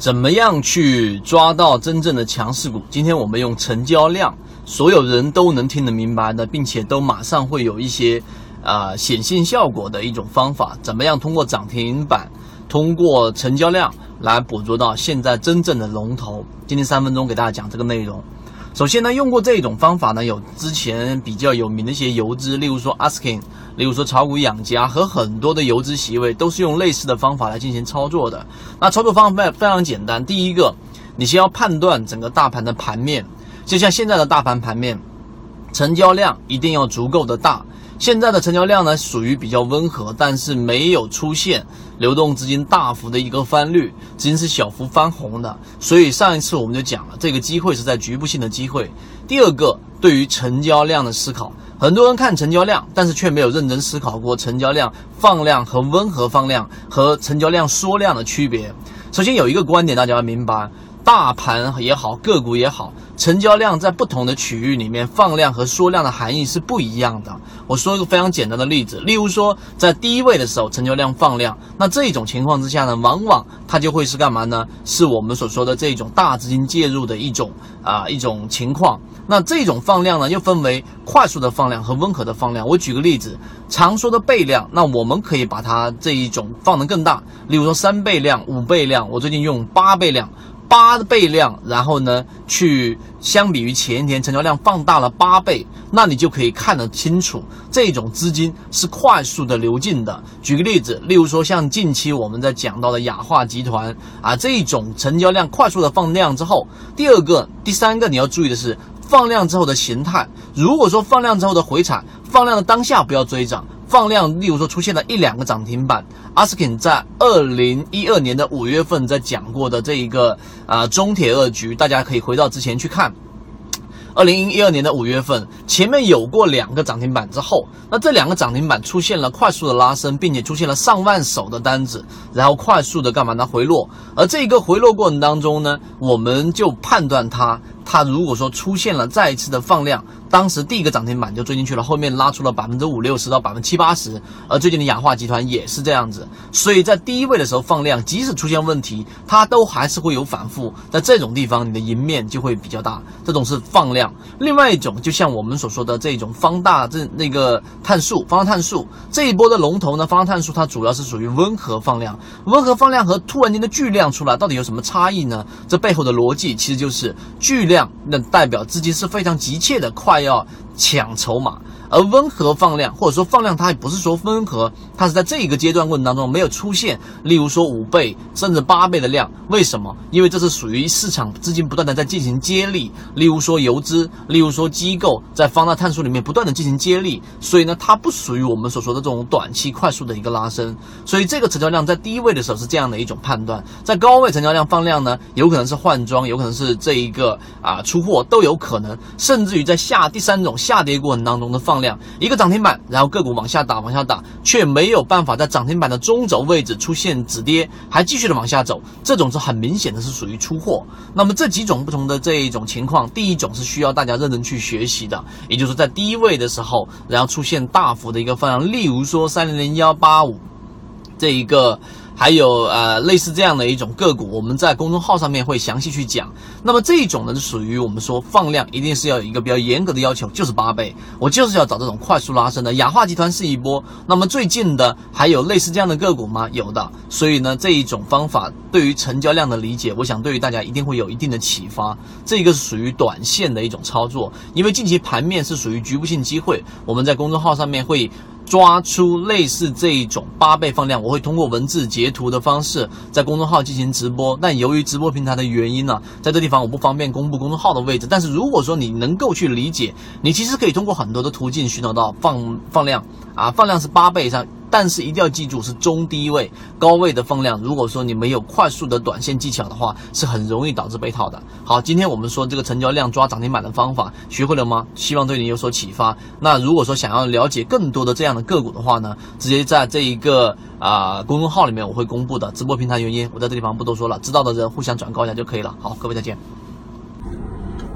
怎么样去抓到真正的强势股？今天我们用成交量，所有人都能听得明白的，并且都马上会有一些啊显性效果的一种方法。怎么样通过涨停板，通过成交量来捕捉到现在真正的龙头？今天三分钟给大家讲这个内容。首先呢，用过这种方法呢，有之前比较有名的一些游资，例如说 Asking，例如说炒股养家和很多的游资席位，都是用类似的方法来进行操作的。那操作方法非常简单，第一个，你先要判断整个大盘的盘面，就像现在的大盘盘面，成交量一定要足够的大。现在的成交量呢，属于比较温和，但是没有出现流动资金大幅的一个翻绿，资金是小幅翻红的。所以上一次我们就讲了，这个机会是在局部性的机会。第二个，对于成交量的思考，很多人看成交量，但是却没有认真思考过成交量放量和温和放量和成交量缩量的区别。首先有一个观点，大家要明白。大盘也好，个股也好，成交量在不同的区域里面放量和缩量的含义是不一样的。我说一个非常简单的例子，例如说在低位的时候，成交量放量，那这种情况之下呢，往往它就会是干嘛呢？是我们所说的这种大资金介入的一种啊一种情况。那这种放量呢，又分为快速的放量和温和的放量。我举个例子，常说的倍量，那我们可以把它这一种放得更大，例如说三倍量、五倍量，我最近用八倍量。八倍量，然后呢，去相比于前一天成交量放大了八倍，那你就可以看得清楚，这种资金是快速的流进的。举个例子，例如说像近期我们在讲到的雅化集团啊，这种成交量快速的放量之后，第二个、第三个你要注意的是放量之后的形态。如果说放量之后的回踩，放量的当下不要追涨。放量，例如说出现了一两个涨停板。阿斯肯在二零一二年的五月份在讲过的这一个啊中铁二局，大家可以回到之前去看。二零一二年的五月份，前面有过两个涨停板之后，那这两个涨停板出现了快速的拉升，并且出现了上万手的单子，然后快速的干嘛呢？回落。而这一个回落过程当中呢，我们就判断它，它如果说出现了再一次的放量。当时第一个涨停板就追进去了，后面拉出了百分之五六十到百分之七八十，而最近的雅化集团也是这样子，所以在第一位的时候放量，即使出现问题，它都还是会有反复，在这种地方你的赢面就会比较大，这种是放量。另外一种就像我们所说的这种方大这那个碳素，方大碳素这一波的龙头呢，方大碳素它主要是属于温和放量，温和放量和突然间的巨量出来到底有什么差异呢？这背后的逻辑其实就是巨量那代表资金是非常急切的快。要抢筹码。而温和放量，或者说放量，它也不是说温和，它是在这一个阶段过程当中没有出现，例如说五倍甚至八倍的量，为什么？因为这是属于市场资金不断的在进行接力，例如说游资，例如说机构在放大探索里面不断的进行接力，所以呢，它不属于我们所说的这种短期快速的一个拉升，所以这个成交量在低位的时候是这样的一种判断，在高位成交量放量呢，有可能是换装，有可能是这一个啊出货都有可能，甚至于在下第三种下跌过程当中的放。量一个涨停板，然后个股往下打，往下打，却没有办法在涨停板的中轴位置出现止跌，还继续的往下走，这种是很明显的是属于出货。那么这几种不同的这一种情况，第一种是需要大家认真去学习的，也就是在低位的时候，然后出现大幅的一个放量，例如说三零零幺八五这一个。还有呃类似这样的一种个股，我们在公众号上面会详细去讲。那么这一种呢，是属于我们说放量一定是要有一个比较严格的要求，就是八倍，我就是要找这种快速拉升的。雅化集团是一波，那么最近的还有类似这样的个股吗？有的。所以呢，这一种方法对于成交量的理解，我想对于大家一定会有一定的启发。这个是属于短线的一种操作，因为近期盘面是属于局部性机会，我们在公众号上面会。抓出类似这一种八倍放量，我会通过文字截图的方式在公众号进行直播。但由于直播平台的原因呢，在这地方我不方便公布公众号的位置。但是如果说你能够去理解，你其实可以通过很多的途径寻找到放放量啊，放量是八倍以上。但是一定要记住是中低位，高位的放量。如果说你没有快速的短线技巧的话，是很容易导致被套的。好，今天我们说这个成交量抓涨停板的方法，学会了吗？希望对你有所启发。那如果说想要了解更多的这样的个股的话呢，直接在这一个啊公众号里面我会公布的直播平台原因，我在这地方不多说了，知道的人互相转告一下就可以了。好，各位再见。